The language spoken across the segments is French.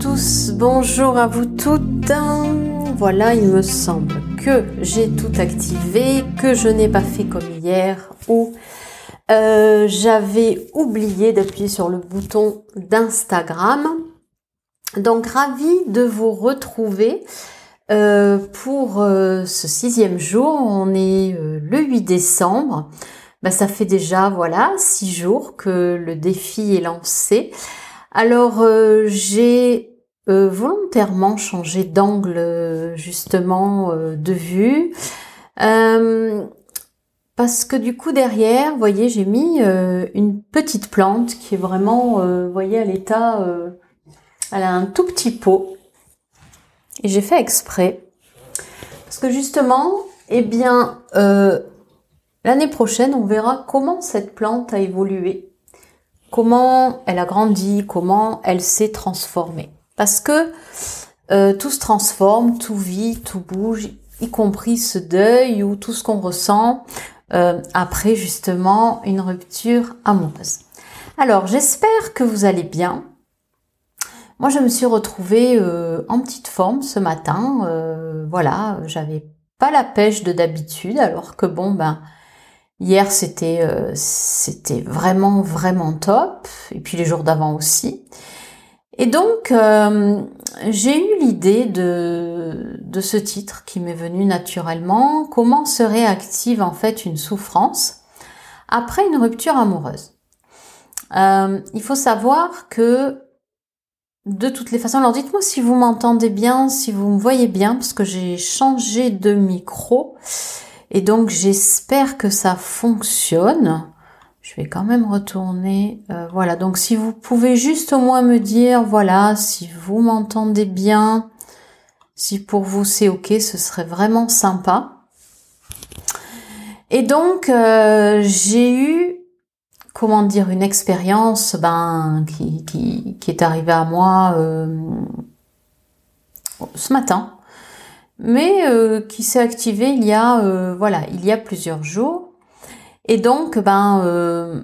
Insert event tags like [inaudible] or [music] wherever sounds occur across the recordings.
tous, bonjour à vous toutes. Voilà, il me semble que j'ai tout activé, que je n'ai pas fait comme hier ou euh, j'avais oublié d'appuyer sur le bouton d'Instagram. Donc ravi de vous retrouver euh, pour euh, ce sixième jour. On est le 8 décembre. Bah, ça fait déjà voilà six jours que le défi est lancé. Alors euh, j'ai euh, volontairement changé d'angle euh, justement de vue. parce que du coup derrière, vous voyez, j'ai mis une petite plante qui est vraiment, vous voyez, à l'état, elle a un tout petit pot. Et j'ai fait exprès. Parce que justement, eh bien, l'année prochaine, on verra comment cette plante a évolué comment elle a grandi, comment elle s'est transformée. Parce que euh, tout se transforme, tout vit, tout bouge, y compris ce deuil ou tout ce qu'on ressent euh, après justement une rupture amoureuse. Alors j'espère que vous allez bien. Moi je me suis retrouvée euh, en petite forme ce matin. voilà, j'avais pas la pêche de d'habitude alors que bon ben Hier, c'était euh, c'était vraiment vraiment top, et puis les jours d'avant aussi. Et donc, euh, j'ai eu l'idée de, ce titre qui m'est venu naturellement. Comment se réactive en fait une souffrance après une rupture amoureuse? Euh, Il faut savoir que de toutes les façons, alors dites-moi si vous m'entendez bien, si vous me voyez bien, parce que j'ai changé de micro. Et donc j'espère que ça fonctionne. Je vais quand même retourner. Euh, voilà, donc si vous pouvez juste au moins me dire, voilà, si vous m'entendez bien, si pour vous c'est ok, ce serait vraiment sympa. Et donc euh, j'ai eu, comment dire, une expérience ben, qui, qui, est arrivée à moi euh, ce matin mais euh, qui s'est activé il y a euh, voilà il y a plusieurs jours. Et donc ben euh,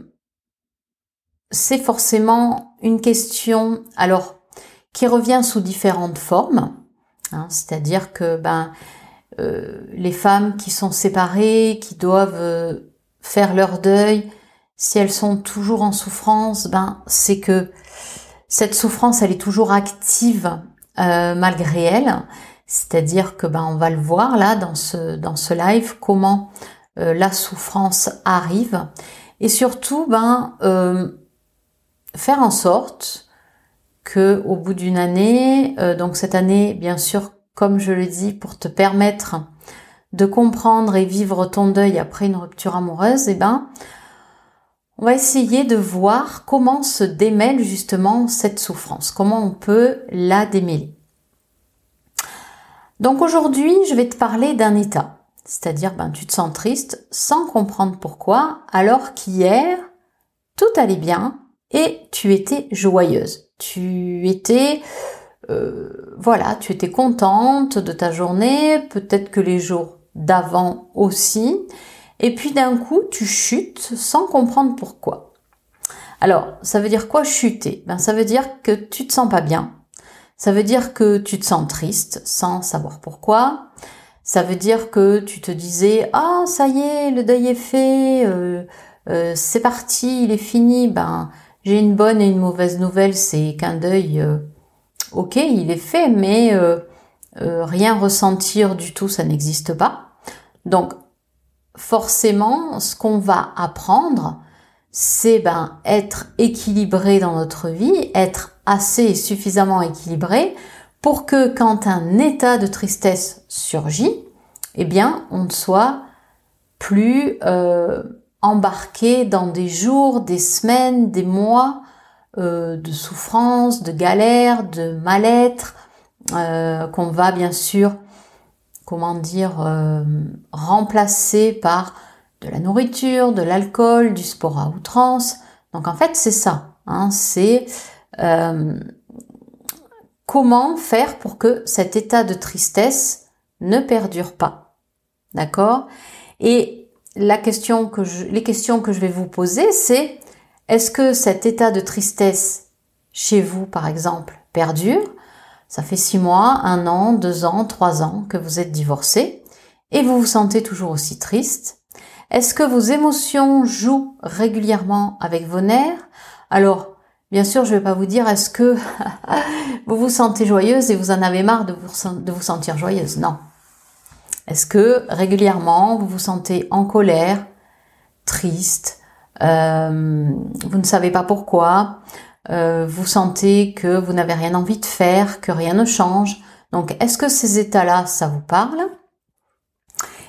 c'est forcément une question alors qui revient sous différentes formes hein, c'est-à-dire que ben les femmes qui sont séparées qui doivent faire leur deuil si elles sont toujours en souffrance ben c'est que cette souffrance elle est toujours active malgré elle c'est-à-dire que ben on va le voir là dans ce dans ce live comment euh, la souffrance arrive et surtout ben euh, faire en sorte que au bout d'une année, euh, donc cette année bien sûr comme je le dis pour te permettre de comprendre et vivre ton deuil après une rupture amoureuse, et eh ben on va essayer de voir comment se démêle justement cette souffrance, comment on peut la démêler. Donc aujourd'hui, je vais te parler d'un état. C'est-à-dire, ben, tu te sens triste sans comprendre pourquoi, alors qu'hier, tout allait bien et tu étais joyeuse. Tu étais, euh, voilà, tu étais contente de ta journée, peut-être que les jours d'avant aussi. Et puis d'un coup, tu chutes sans comprendre pourquoi. Alors, ça veut dire quoi chuter? Ben, ça veut dire que tu te sens pas bien, ça veut dire que tu te sens triste sans savoir pourquoi. Ça veut dire que tu te disais ah ça y est le deuil est fait, euh, euh, c'est parti, il est fini. Ben j'ai une bonne et une mauvaise nouvelle, c'est qu'un deuil, euh, ok, il est fait, mais rien ressentir du tout, ça n'existe pas. Donc forcément, ce qu'on va apprendre, c'est ben être équilibré dans notre vie, être assez suffisamment équilibré pour que quand un état de tristesse surgit, eh bien on ne soit plus euh, embarqué dans des jours, des semaines, des mois euh, de souffrance, de galère, de mal-être, euh, qu'on va bien sûr, comment dire, remplacer par de la nourriture, de l'alcool, du sport à outrance. Donc en fait, c'est ça. Hein, c'est euh, comment faire pour que cet état de tristesse ne perdure pas? D'accord? Et la question que je, les questions que je vais vous poser, c'est est-ce que cet état de tristesse chez vous, par exemple, perdure? Ça fait six mois, un an, deux ans, trois ans que vous êtes divorcé et vous vous sentez toujours aussi triste. Est-ce que vos émotions jouent régulièrement avec vos nerfs? Alors, bien sûr, je ne vais pas vous dire est-ce que [laughs] vous vous sentez joyeuse et vous en avez marre de vous, sentir joyeuse? Non. Est-ce que régulièrement vous vous sentez en colère, triste, euh, vous ne savez pas pourquoi, euh, vous sentez que vous n'avez rien envie de faire, que rien ne change? Donc, est-ce que ces états-là, ça vous parle?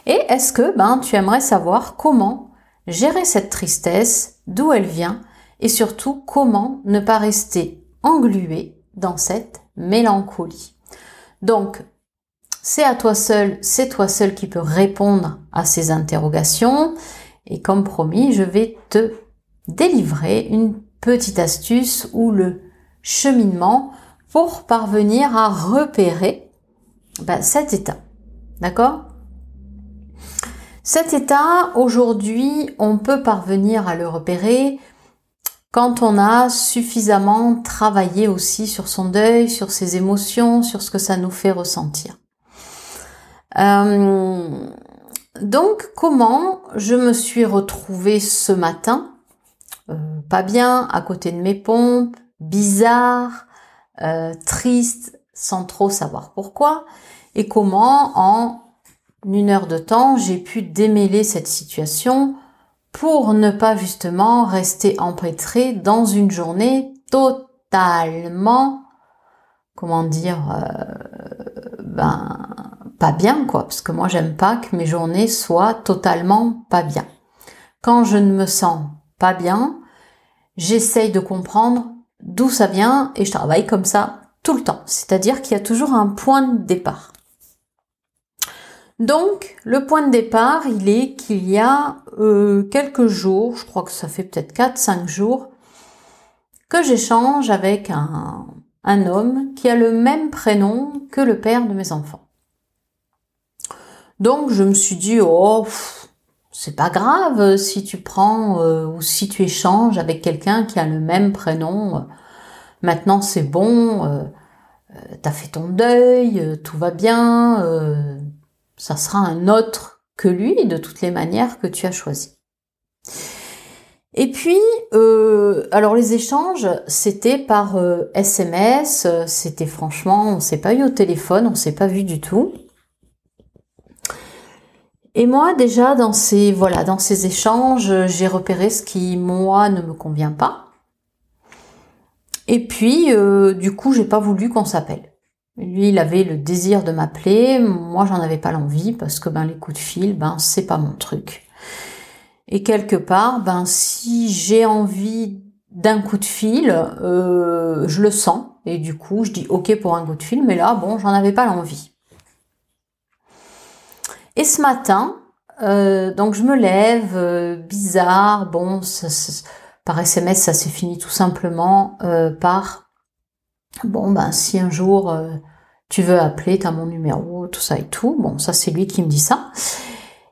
Et est-ce que ben, tu aimerais savoir comment gérer cette tristesse, d'où elle vient, et surtout comment ne pas rester englué dans cette mélancolie. Donc, c'est à toi seul, c'est toi seul qui peux répondre à ces interrogations. Et comme promis, je vais te délivrer une petite astuce ou le cheminement pour parvenir à repérer ben, cet état. D'accord? Cet état, aujourd'hui, on peut parvenir à le repérer quand on a suffisamment travaillé aussi sur son deuil, sur ses émotions, sur ce que ça nous fait ressentir. Euh, donc, comment je me suis retrouvée ce matin? Euh, Pas bien, à côté de mes pompes, bizarre, euh, triste, sans trop savoir pourquoi, et comment en une heure de temps j'ai pu démêler cette situation pour ne pas justement rester empêtré dans une journée totalement, comment dire, ben pas bien, quoi, parce que moi j'aime pas que mes journées soient totalement pas bien. Quand je ne me sens pas bien, j'essaye de comprendre d'où ça vient et je travaille comme ça tout le temps. C'est-à-dire qu'il y a toujours un point de départ. Donc, le point de départ, il est qu'il y a euh, quelques jours, je crois que ça fait peut-être 4-5 jours, que j'échange avec un, un homme qui a le même prénom que le père de mes enfants. Donc je me suis dit, oh, c'est pas grave si tu prends euh, ou si tu échanges avec quelqu'un qui a le même prénom. Maintenant c'est bon, euh, t'as fait ton deuil, tout va bien, ça sera un autre que lui de toutes les manières que tu as choisi. Et puis, alors les échanges, c'était par SMS, c'était franchement, on s'est pas eu au téléphone, on s'est pas vu du tout. Et moi, déjà, dans ces, voilà, dans ces échanges, j'ai repéré ce qui, moi, ne me convient pas. Et puis, euh, du coup, j'ai pas voulu qu'on s'appelle. Lui, il avait le désir de m'appeler. Moi, j'en avais pas l'envie parce que, ben, les coups de fil, ben, c'est pas mon truc. Et quelque part, ben, si j'ai envie d'un coup de fil, euh, je le sens. Et du coup, je dis OK pour un coup de fil, mais là, bon, j'en avais pas l'envie. Et ce matin, euh, donc je me lève, euh, bizarre, bon, par SMS ça s'est fini tout simplement par, bon ben si un jour tu veux appeler, tu as mon numéro, tout ça et tout, bon ça c'est lui qui me dit ça.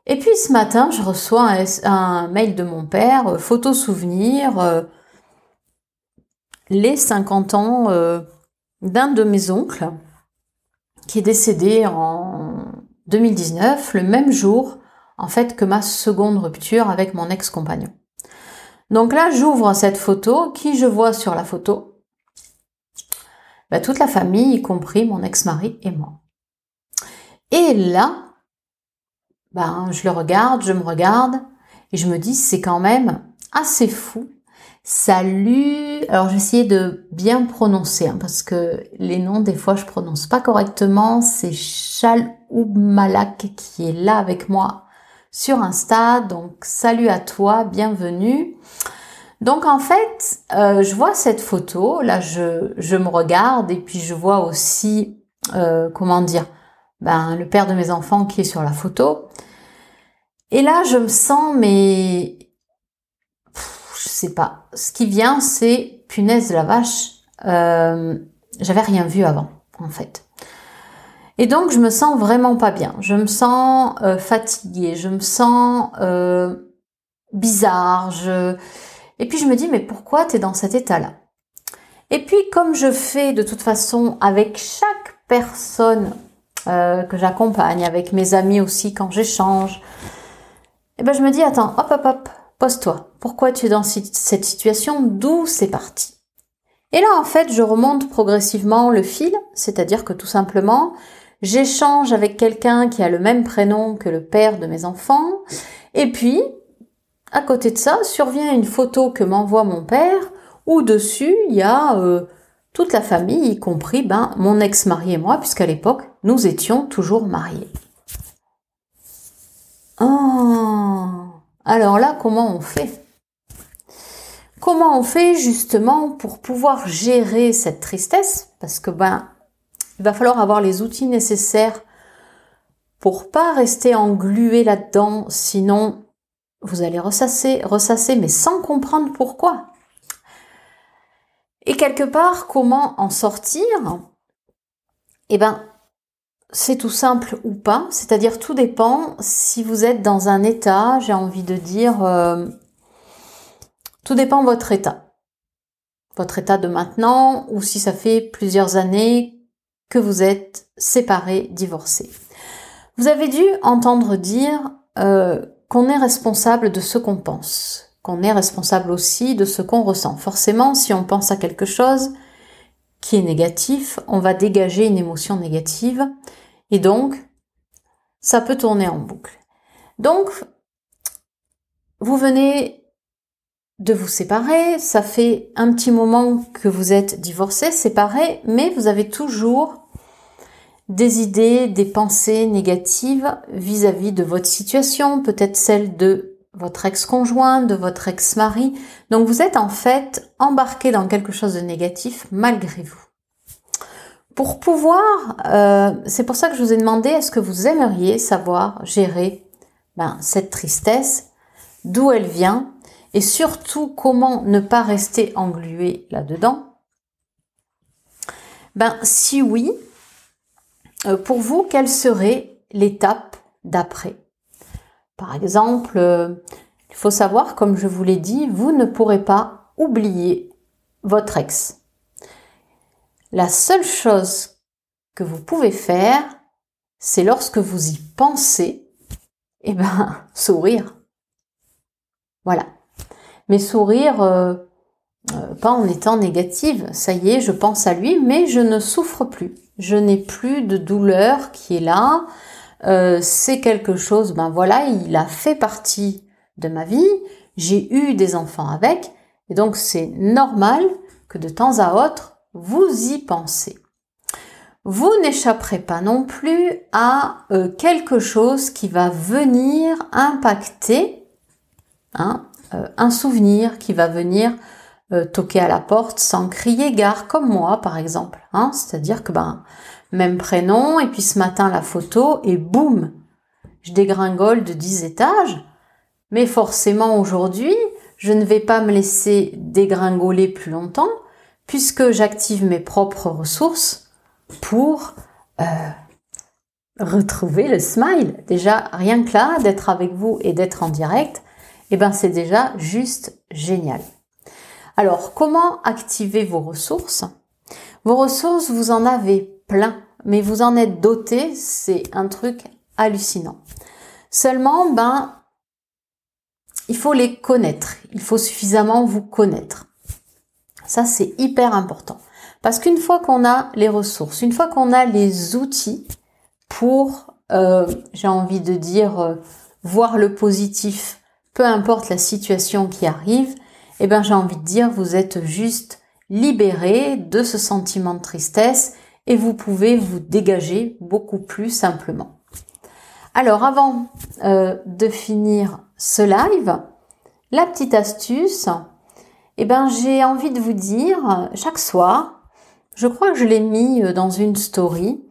Et puis ce matin, je reçois un, mail de mon père, photo souvenir, les 50 ans d'un de mes oncles qui est décédé en 2019, le même jour, en fait, que ma seconde rupture avec mon ex-compagnon. Donc là, j'ouvre cette photo. Qui je vois sur la photo? Bah, Toute la famille, y compris mon ex-mari et moi. Et là, ben, je le regarde, je me regarde, et je me dis, c'est quand même assez fou Salut. Alors j'essayais de bien prononcer hein, parce que les noms des fois je prononce pas correctement. C'est Malak qui est là avec moi sur Insta. Donc salut à toi, bienvenue. Donc en fait, euh, je vois cette photo. Là, je, me regarde et puis je vois aussi euh, comment dire, ben le père de mes enfants qui est sur la photo. Et là, je me sens mais je sais pas. Ce qui vient, c'est punaise la vache. Euh, j'avais rien vu avant, en fait. Et donc, je me sens vraiment pas bien. Je me sens fatiguée. Je me sens bizarre. Je... Et puis, je me dis, mais pourquoi tu es dans cet état-là? Et puis, comme je fais de toute façon avec chaque personne euh, que j'accompagne, avec mes amis aussi quand j'échange, eh ben je me dis, attends, hop, hop, hop, pose-toi. Pourquoi tu es dans cette situation? D'où c'est parti? Et là, en fait, je remonte progressivement le fil, c'est-à-dire que tout simplement, j'échange avec quelqu'un qui a le même prénom que le père de mes enfants, et puis, à côté de ça, survient une photo que m'envoie mon père, où dessus, il y a euh, toute la famille, y compris ben, mon ex-mari et moi, puisqu'à l'époque, nous étions toujours mariés. Oh. Alors là, comment on fait? Comment on fait justement pour pouvoir gérer cette tristesse? Parce que ben, il va falloir avoir les outils nécessaires pour pas rester englué là-dedans, sinon vous allez ressasser, ressasser, mais sans comprendre pourquoi. Et quelque part, comment en sortir? Eh ben, c'est tout simple ou pas, c'est-à-dire tout dépend si vous êtes dans un état, j'ai envie de dire, euh, tout dépend votre état. Votre état de maintenant, ou si ça fait plusieurs années que vous êtes séparés, divorcés. Vous avez dû entendre dire euh, qu'on est responsable de ce qu'on pense, qu'on est responsable aussi de ce qu'on ressent. Forcément, si on pense à quelque chose, qui est négatif, on va dégager une émotion négative et donc ça peut tourner en boucle. Donc vous venez de vous séparer, ça fait un petit moment que vous êtes divorcé, séparé, mais vous avez toujours des idées, des pensées négatives vis-à-vis -vis de votre situation, peut-être celle de votre ex-conjoint, de votre ex-mari. Donc vous êtes en fait embarqué dans quelque chose de négatif malgré vous. Pour pouvoir, euh, c'est pour ça que je vous ai demandé, est-ce que vous aimeriez savoir gérer ben, cette tristesse, d'où elle vient, et surtout comment ne pas rester englué là-dedans? Ben si oui, pour vous, quelle serait l'étape d'après? Par exemple, euh, il faut savoir, comme je vous l'ai dit, vous ne pourrez pas oublier votre ex. La seule chose que vous pouvez faire, c'est lorsque vous y pensez, eh ben, [laughs] sourire. Voilà. Mais sourire, euh, pas en étant négative. Ça y est, je pense à lui, mais je ne souffre plus. Je n'ai plus de douleur qui est là. Euh, c'est quelque chose, ben voilà, il a fait partie de ma vie. J'ai eu des enfants avec. Et donc, c'est normal que de temps à autre, vous y pensez. Vous n'échapperez pas non plus à euh, quelque chose qui va venir impacter hein, un souvenir qui va venir euh, toquer à la porte sans crier gare, comme moi par exemple. Hein. C'est-à-dire que ben même prénom et puis ce matin la photo et boum, je dégringole de 10 étages. Mais forcément aujourd'hui, je ne vais pas me laisser dégringoler plus longtemps puisque j'active mes propres ressources pour euh, retrouver le smile. Déjà, rien que là, d'être avec vous et d'être en direct, eh ben, c'est déjà juste génial. Alors, comment activer vos ressources? Vos ressources, vous en avez plein, mais vous en êtes doté, c'est un truc hallucinant. Seulement, ben, il faut les connaître. Il faut suffisamment vous connaître. Ça, c'est hyper important. Parce qu'une fois qu'on a les ressources, une fois qu'on a les outils pour, euh, j'ai envie de dire, euh, voir le positif, peu importe la situation qui arrive, eh ben j'ai envie de dire, vous êtes juste libéré de ce sentiment de tristesse et vous pouvez vous dégager beaucoup plus simplement. Alors avant euh, de finir ce live, la petite astuce, eh ben, j'ai envie de vous dire, chaque soir, je crois que je l'ai mis euh, dans une story,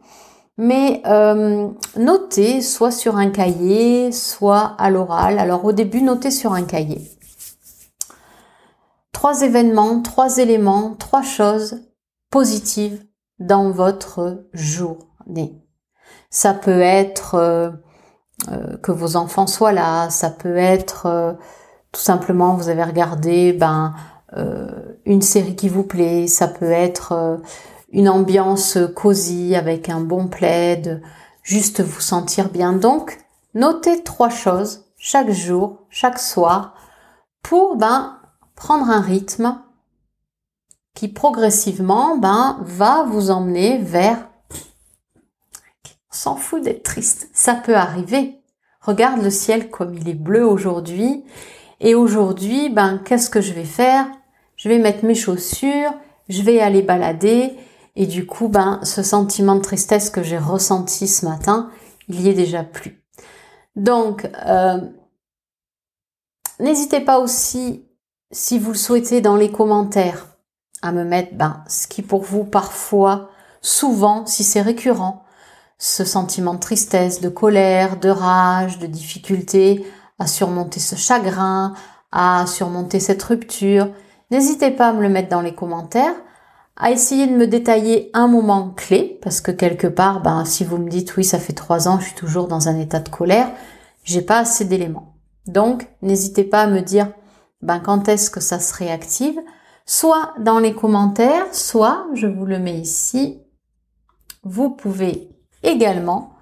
mais euh, notez soit sur un cahier, soit à l'oral. Alors au début, notez sur un cahier. Trois événements, trois éléments, trois choses positives dans votre journée. Ça peut être euh, que vos enfants soient là, ça peut être tout simplement vous avez regardé ben une série qui vous plaît, ça peut être une ambiance cosy avec un bon plaid, juste vous sentir bien. Donc, notez trois choses chaque jour, chaque soir, pour ben, prendre un rythme qui progressivement ben, va vous emmener vers... On s'en fout d'être triste, ça peut arriver. Regarde le ciel comme il est bleu aujourd'hui. Et aujourd'hui, ben, qu'est-ce que je vais faire? Je vais mettre mes chaussures, je vais aller balader. Et du coup, ben, ce sentiment de tristesse que j'ai ressenti ce matin, il y est déjà plus. Donc, euh, n'hésitez pas aussi, si vous le souhaitez, dans les commentaires, à me mettre ben, ce qui pour vous parfois, souvent, si c'est récurrent, ce sentiment de tristesse, de colère, de rage, de difficulté à surmonter ce chagrin, à surmonter cette rupture. N'hésitez pas à me le mettre dans les commentaires, à essayer de me détailler un moment clé, parce que quelque part, ben, si vous me dites oui, ça fait trois ans, je suis toujours dans un état de colère, j'ai pas assez d'éléments. Donc, n'hésitez pas à me dire ben, quand est-ce que ça se réactive, soit dans les commentaires, soit, je vous le mets ici, vous pouvez également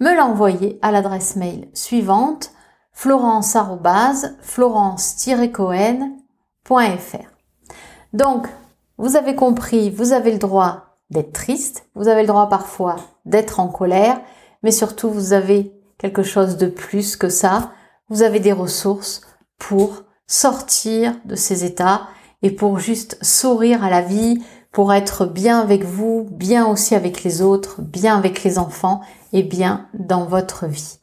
me l'envoyer à l'adresse mail suivante florence-florence-cohen.fr. Donc, vous avez compris, vous avez le droit d'être triste, vous avez le droit parfois d'être en colère, mais surtout vous avez quelque chose de plus que ça, vous avez des ressources pour sortir de ces états et pour juste sourire à la vie, pour être bien avec vous, bien aussi avec les autres, bien avec les enfants et bien dans votre vie.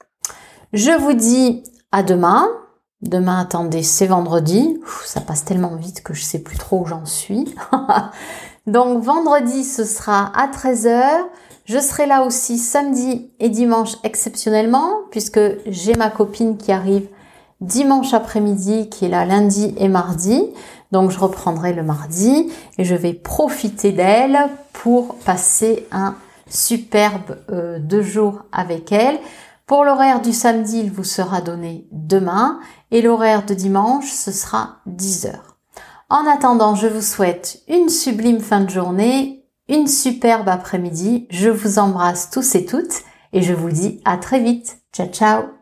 Je vous dis à demain. Demain, attendez, c'est vendredi. ça passe tellement vite que je sais plus trop où j'en suis. [laughs] Donc vendredi, ce sera à 13h. Je serai là aussi samedi et dimanche exceptionnellement puisque j'ai ma copine qui arrive dimanche après-midi qui est là lundi et mardi. Donc je reprendrai le mardi et je vais profiter d'elle pour passer un superbe euh, deux jours avec elle. Pour l'horaire du samedi, il vous sera donné demain et l'horaire de dimanche, ce sera 10 heures. En attendant, je vous souhaite une sublime fin de journée, une superbe après-midi. Je vous embrasse tous et toutes et je vous dis à très vite. Ciao ciao